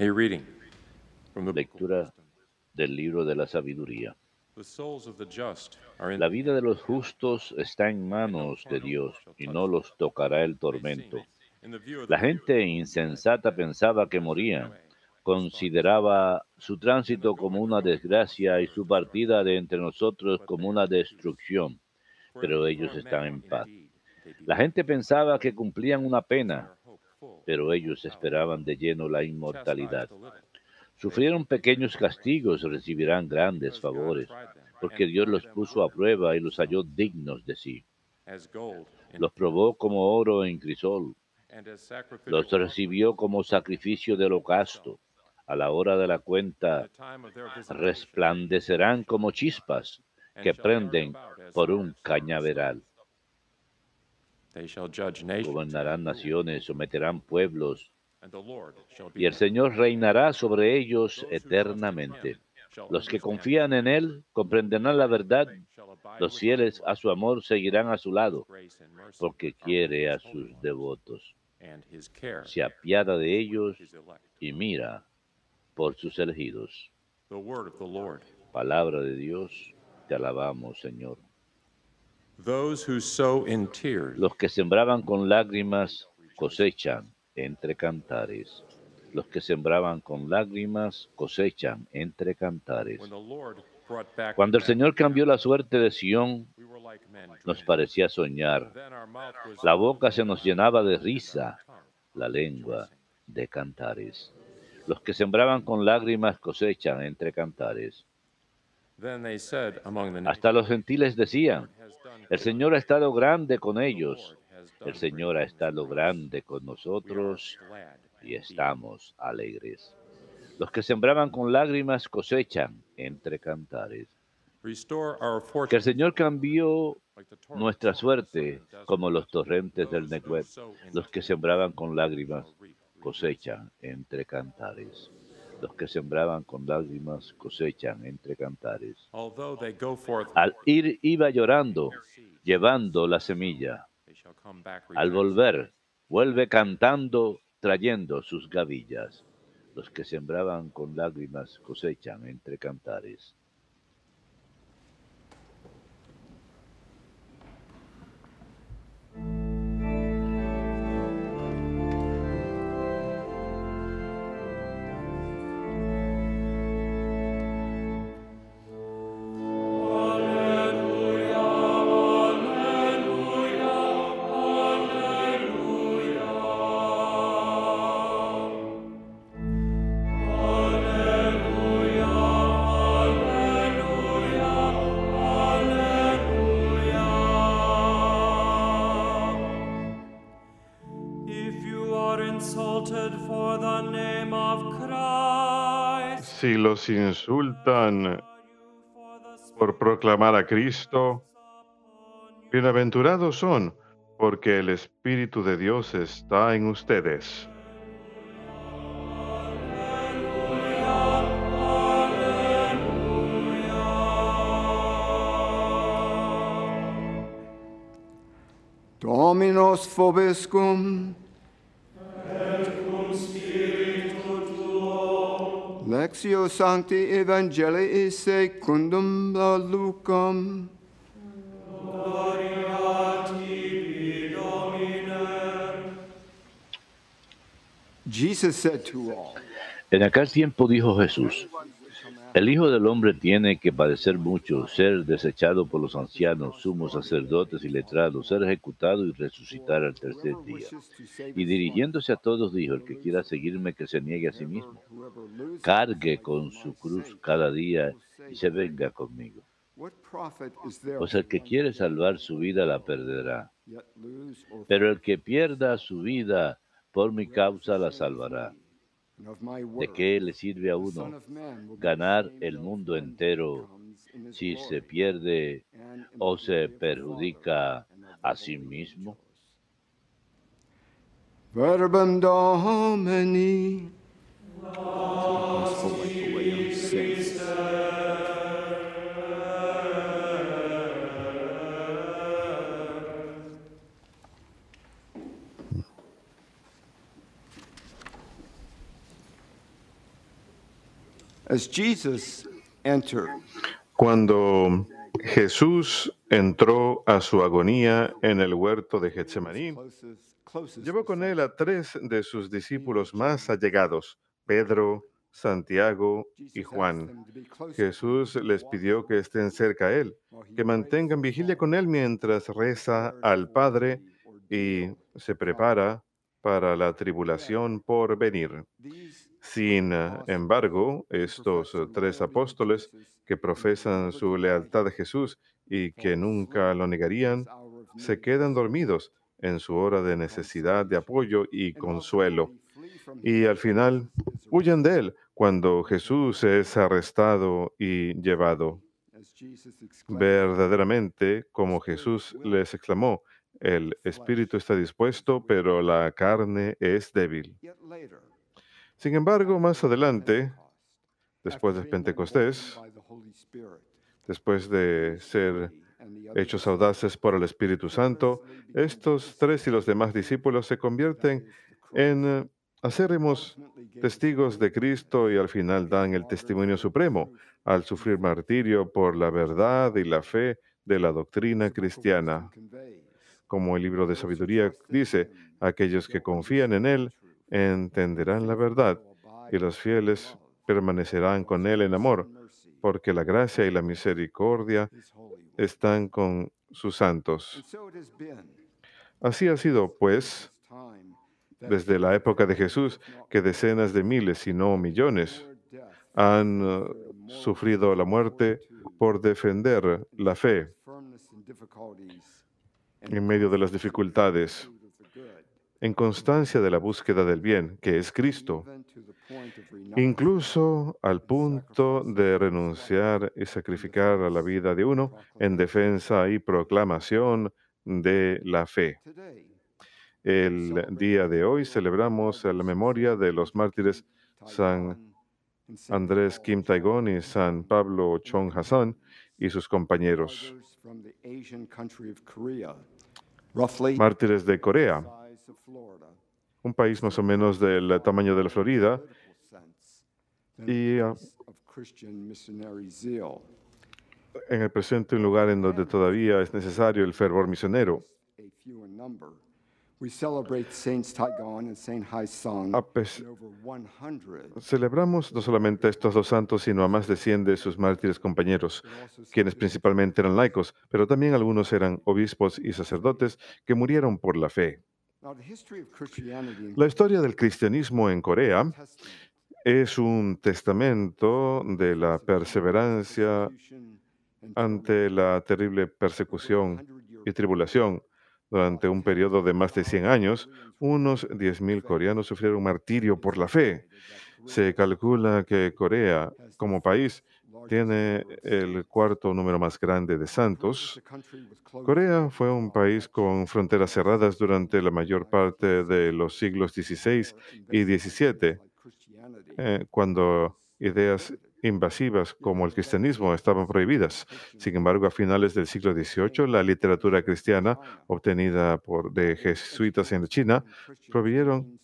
A reading from the book of Lectura del libro de la sabiduría. La vida de los justos está en manos de Dios y no los tocará el tormento. La gente insensata pensaba que morían, consideraba su tránsito como una desgracia y su partida de entre nosotros como una destrucción, pero ellos están en paz. La gente pensaba que cumplían una pena, pero ellos esperaban de lleno la inmortalidad. Sufrieron pequeños castigos, recibirán grandes favores, porque Dios los puso a prueba y los halló dignos de sí. Los probó como oro en crisol, los recibió como sacrificio de holocausto. A la hora de la cuenta resplandecerán como chispas que prenden por un cañaveral. Gobernarán naciones, someterán pueblos, y el Señor reinará sobre ellos eternamente. Los que confían en Él comprenderán la verdad. Los fieles a su amor seguirán a su lado, porque quiere a sus devotos. Se apiada de ellos y mira por sus elegidos. The word of the Lord. Palabra de Dios, te alabamos, Señor. Los que sembraban con lágrimas cosechan entre cantares. Los que sembraban con lágrimas cosechan entre cantares. Cuando el Señor cambió la suerte de Sión, nos parecía soñar. La boca se nos llenaba de risa, la lengua de cantares. Los que sembraban con lágrimas cosechan entre cantares. Hasta los gentiles decían, el Señor ha estado grande con ellos. El Señor ha estado grande con nosotros y estamos alegres. Los que sembraban con lágrimas cosechan entre cantares. Que el Señor cambió nuestra suerte como los torrentes del Negev. Los que sembraban con lágrimas cosechan entre cantares. Los que sembraban con lágrimas cosechan entre cantares. Al ir iba llorando, llevando la semilla. Al volver, vuelve cantando, trayendo sus gavillas. Los que sembraban con lágrimas cosechan entre cantares. Los insultan por proclamar a Cristo, bienaventurados son, porque el Espíritu de Dios está en ustedes. Dominos vobiscum. Lectio Sancti Evangelii secundum Lucam. Jesus said to all, En aquel tiempo dijo Jesús, el Hijo del Hombre tiene que padecer mucho, ser desechado por los ancianos, sumos sacerdotes y letrados, ser ejecutado y resucitar al tercer día. Y dirigiéndose a todos dijo, el que quiera seguirme, que se niegue a sí mismo, cargue con su cruz cada día y se venga conmigo. Pues el que quiere salvar su vida la perderá, pero el que pierda su vida por mi causa la salvará. ¿De qué le sirve a uno ganar el mundo entero si se pierde o se perjudica a sí mismo? Verbum Domini. Cuando Jesús entró a su agonía en el huerto de Getsemaní, llevó con él a tres de sus discípulos más allegados, Pedro, Santiago y Juan. Jesús les pidió que estén cerca a él, que mantengan vigilia con él mientras reza al Padre y se prepara para la tribulación por venir. Sin eh, embargo, estos eh, tres apóstoles que profesan su lealtad a Jesús y que nunca lo negarían, se quedan dormidos en su hora de necesidad de apoyo y consuelo. Y al final huyen de él cuando Jesús es arrestado y llevado. Verdaderamente, como Jesús les exclamó, el espíritu está dispuesto, pero la carne es débil. Sin embargo, más adelante, después de Pentecostés, después de ser hechos audaces por el Espíritu Santo, estos tres y los demás discípulos se convierten en eh, acérrimos testigos de Cristo y al final dan el testimonio supremo al sufrir martirio por la verdad y la fe de la doctrina cristiana. Como el libro de sabiduría dice, aquellos que confían en Él entenderán la verdad y los fieles permanecerán con Él en amor, porque la gracia y la misericordia están con sus santos. Así ha sido, pues, desde la época de Jesús, que decenas de miles, si no millones, han uh, sufrido la muerte por defender la fe en medio de las dificultades, en constancia de la búsqueda del bien, que es Cristo, incluso al punto de renunciar y sacrificar a la vida de uno en defensa y proclamación de la fe. El día de hoy celebramos la memoria de los mártires San Andrés Kim Taigón y San Pablo Chong Hassan y sus compañeros, mártires de Corea, un país más o menos del tamaño de la Florida, y ah, en el presente un lugar en donde todavía es necesario el fervor misionero. Celebramos no solamente a estos dos santos, sino a más de 100 de sus mártires compañeros, quienes principalmente eran laicos, pero también algunos eran obispos y sacerdotes que murieron por la fe. La historia del cristianismo en Corea es un testamento de la perseverancia ante la terrible persecución y tribulación. Durante un periodo de más de 100 años, unos 10.000 coreanos sufrieron martirio por la fe. Se calcula que Corea, como país, tiene el cuarto número más grande de santos. Corea fue un país con fronteras cerradas durante la mayor parte de los siglos XVI y XVII, eh, cuando ideas invasivas como el cristianismo estaban prohibidas. Sin embargo, a finales del siglo XVIII, la literatura cristiana obtenida por de jesuitas en China provieron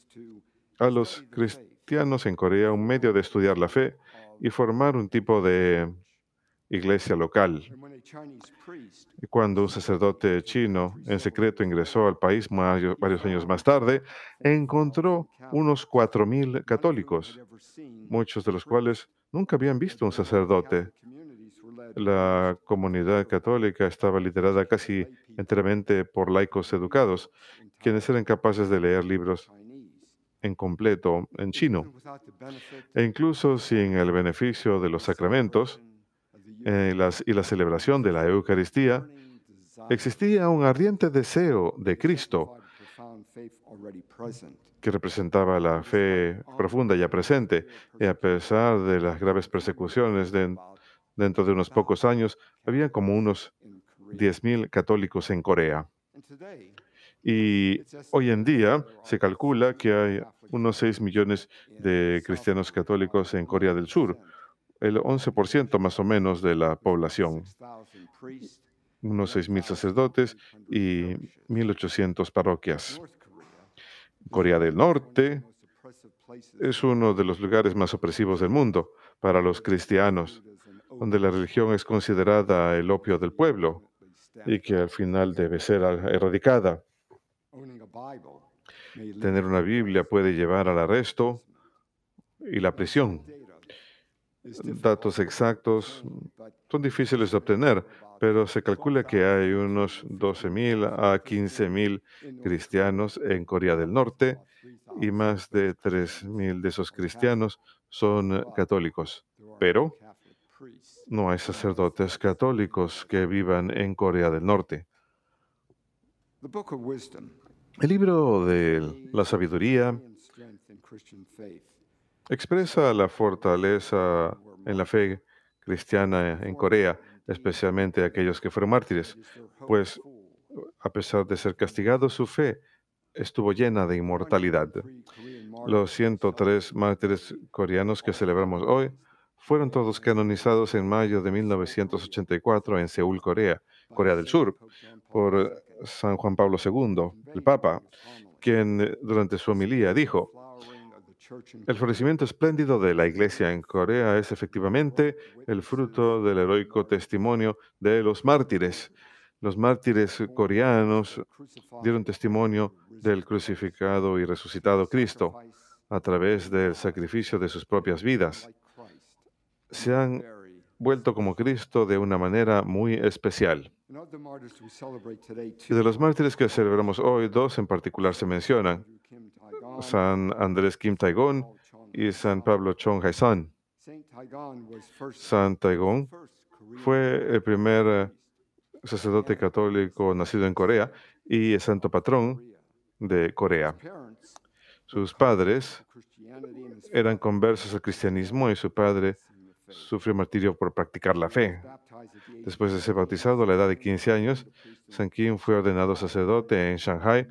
a los cristianos en Corea un medio de estudiar la fe y formar un tipo de iglesia local. Y cuando un sacerdote chino en secreto ingresó al país varios años más tarde, encontró unos 4.000 católicos, muchos de los cuales nunca habían visto un sacerdote. La comunidad católica estaba liderada casi enteramente por laicos educados, quienes eran capaces de leer libros en completo en chino. E incluso sin el beneficio de los sacramentos eh, y la celebración de la Eucaristía, existía un ardiente deseo de Cristo que representaba la fe profunda ya presente. Y a pesar de las graves persecuciones, de- dentro de unos pocos años, había como unos 10.000 católicos en Corea. Y hoy en día se calcula que hay unos 6 millones de cristianos católicos en Corea del Sur, el 11% más o menos de la población, unos 6.000 sacerdotes y 1.800 parroquias. Corea del Norte es uno de los lugares más opresivos del mundo para los cristianos, donde la religión es considerada el opio del pueblo y que al final debe ser erradicada. Tener una Biblia puede llevar al arresto y la prisión. Datos exactos son difíciles de obtener, pero se calcula que hay unos 12.000 a 15.000 cristianos en Corea del Norte y más de 3.000 de esos cristianos son católicos. Pero no hay sacerdotes católicos que vivan en Corea del Norte. El libro de la sabiduría expresa la fortaleza en la fe cristiana en Corea, especialmente aquellos que fueron mártires, pues a pesar de ser castigados, su fe estuvo llena de inmortalidad. Los 103 mártires coreanos que celebramos hoy fueron todos canonizados en mayo de 1984 en Seúl, Corea, Corea del Sur, por San Juan Pablo II, el Papa, quien durante su homilía dijo, el florecimiento espléndido de la Iglesia en Corea es efectivamente el fruto del heroico testimonio de los mártires. Los mártires coreanos dieron testimonio del crucificado y resucitado Cristo a través del sacrificio de sus propias vidas. Se han vuelto como Cristo de una manera muy especial. Y de los mártires que celebramos hoy, dos en particular se mencionan. San Andrés Kim Taegong y San Pablo Chong Hae-san. San Taegong fue el primer eh, sacerdote católico nacido en Corea y el santo patrón de Corea. Sus padres eran conversos al cristianismo y su padre sufrió martirio por practicar la fe. Después de ser bautizado a la edad de 15 años, San Kim fue ordenado sacerdote en Shanghai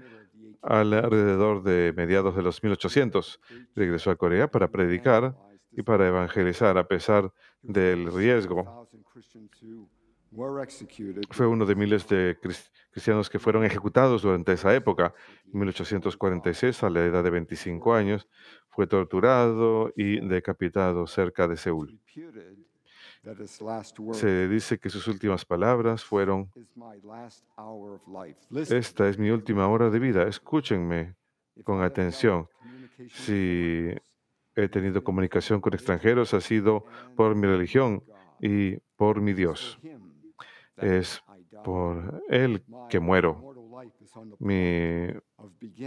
alrededor de mediados de los 1800. Regresó a Corea para predicar y para evangelizar a pesar del riesgo. Fue uno de miles de cristianos que fueron ejecutados durante esa época. En 1846, a la edad de 25 años, fue torturado y decapitado cerca de Seúl. Se dice que sus últimas palabras fueron, esta es mi última hora de vida, escúchenme con atención. Si he tenido comunicación con extranjeros ha sido por mi religión y por mi Dios. Es por Él que muero. Mi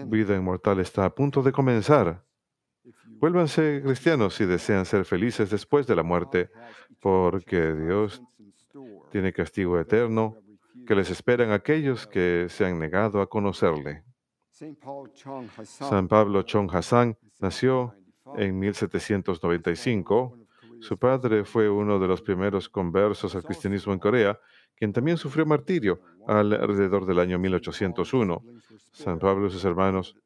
vida inmortal está a punto de comenzar. Vuélvanse cristianos si desean ser felices después de la muerte, porque Dios tiene castigo eterno que les esperan aquellos que se han negado a conocerle. San Pablo Chong Hassan nació en 1795. Su padre fue uno de los primeros conversos al cristianismo en Corea, quien también sufrió martirio alrededor del año 1801. San Pablo y sus hermanos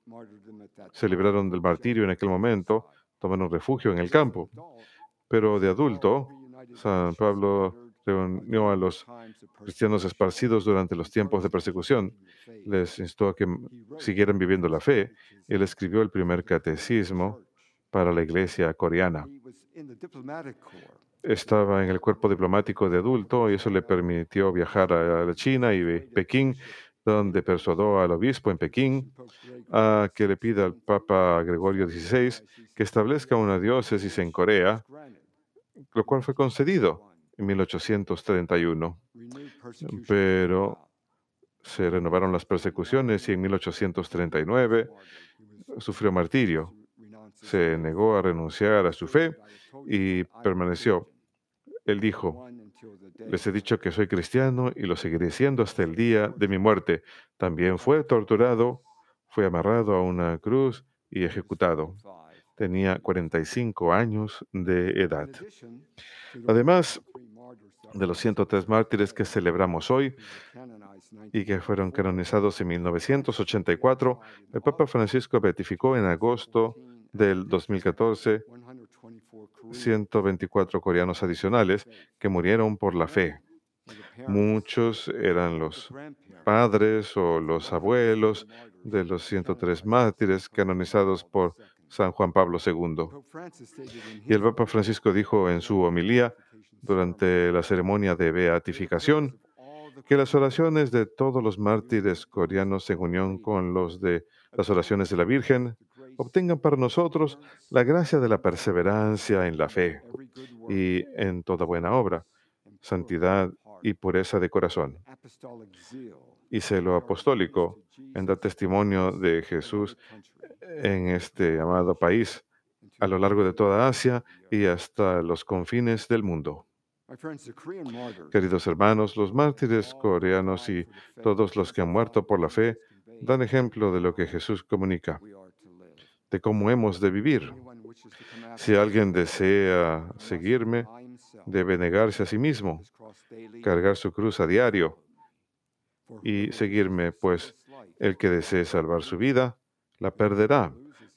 se libraron del martirio en aquel momento, tomaron refugio en el campo. Pero de adulto, San Pablo reunió a los cristianos esparcidos durante los tiempos de persecución. Les instó a que siguieran viviendo la fe. Él escribió el primer catecismo para la iglesia coreana. Estaba en el cuerpo diplomático de adulto y eso le permitió viajar a la China y Pekín donde persuadió al obispo en Pekín a que le pida al Papa Gregorio XVI que establezca una diócesis en Corea, lo cual fue concedido en 1831. Pero se renovaron las persecuciones y en 1839 sufrió martirio. Se negó a renunciar a su fe y permaneció. Él dijo, les he dicho que soy cristiano y lo seguiré siendo hasta el día de mi muerte. También fue torturado, fue amarrado a una cruz y ejecutado. Tenía 45 años de edad. Además de los 103 mártires que celebramos hoy y que fueron canonizados en 1984, el Papa Francisco beatificó en agosto del 2014 124 coreanos adicionales que murieron por la fe. Muchos eran los padres o los abuelos de los 103 mártires canonizados por San Juan Pablo II. Y el Papa Francisco dijo en su homilía durante la ceremonia de beatificación que las oraciones de todos los mártires coreanos en unión con los de las oraciones de la Virgen obtengan para nosotros la gracia de la perseverancia en la fe y en toda buena obra, santidad y pureza de corazón, y celo apostólico en dar testimonio de Jesús en este amado país, a lo largo de toda Asia y hasta los confines del mundo. Queridos hermanos, los mártires coreanos y todos los que han muerto por la fe dan ejemplo de lo que Jesús comunica, de cómo hemos de vivir. Si alguien desea seguirme, debe negarse a sí mismo, cargar su cruz a diario y seguirme, pues el que desee salvar su vida, la perderá,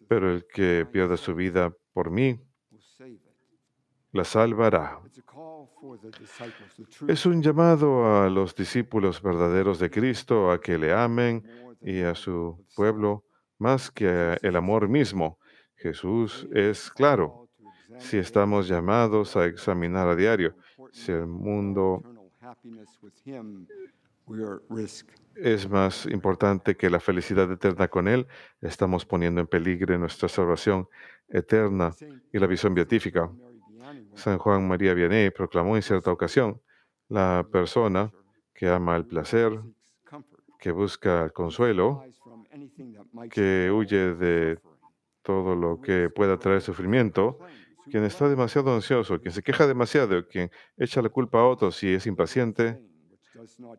pero el que pierda su vida por mí, la salvará. Es un llamado a los discípulos verdaderos de Cristo a que le amen y a su pueblo más que el amor mismo. Jesús es claro. Si estamos llamados a examinar a diario si el mundo es más importante que la felicidad eterna con Él, estamos poniendo en peligro nuestra salvación eterna y la visión beatífica. San Juan María Vianney proclamó en cierta ocasión, la persona que ama el placer, que busca el consuelo, que huye de todo lo que pueda traer sufrimiento, quien está demasiado ansioso, quien se queja demasiado, quien echa la culpa a otros y es impaciente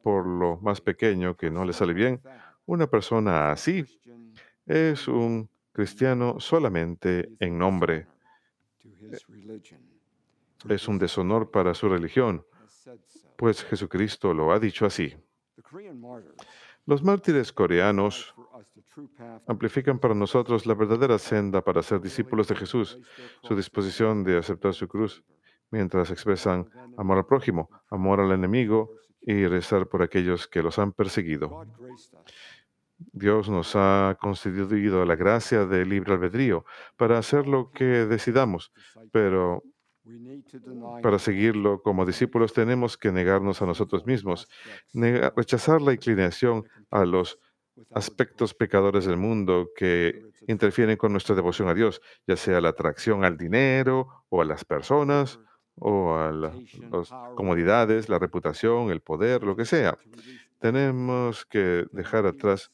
por lo más pequeño que no le sale bien, una persona así es un cristiano solamente en nombre. Es un deshonor para su religión, pues Jesucristo lo ha dicho así. Los mártires coreanos amplifican para nosotros la verdadera senda para ser discípulos de Jesús, su disposición de aceptar su cruz, mientras expresan amor al prójimo, amor al enemigo y rezar por aquellos que los han perseguido. Dios nos ha concedido la gracia de libre albedrío para hacer lo que decidamos, pero para seguirlo como discípulos tenemos que negarnos a nosotros mismos, rechazar la inclinación a los aspectos pecadores del mundo que interfieren con nuestra devoción a Dios, ya sea la atracción al dinero o a las personas o a las comodidades, la reputación, el poder, lo que sea. Tenemos que dejar atrás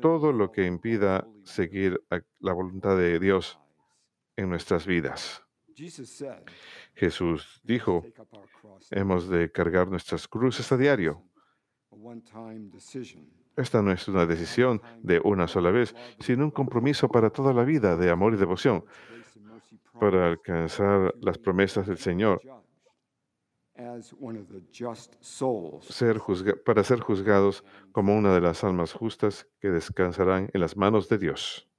todo lo que impida seguir la voluntad de Dios en nuestras vidas. Jesús dijo, hemos de cargar nuestras cruces a diario. Esta no es una decisión de una sola vez, sino un compromiso para toda la vida de amor y devoción, para alcanzar las promesas del Señor, ser para ser juzgados como una de las almas justas que descansarán en las manos de Dios.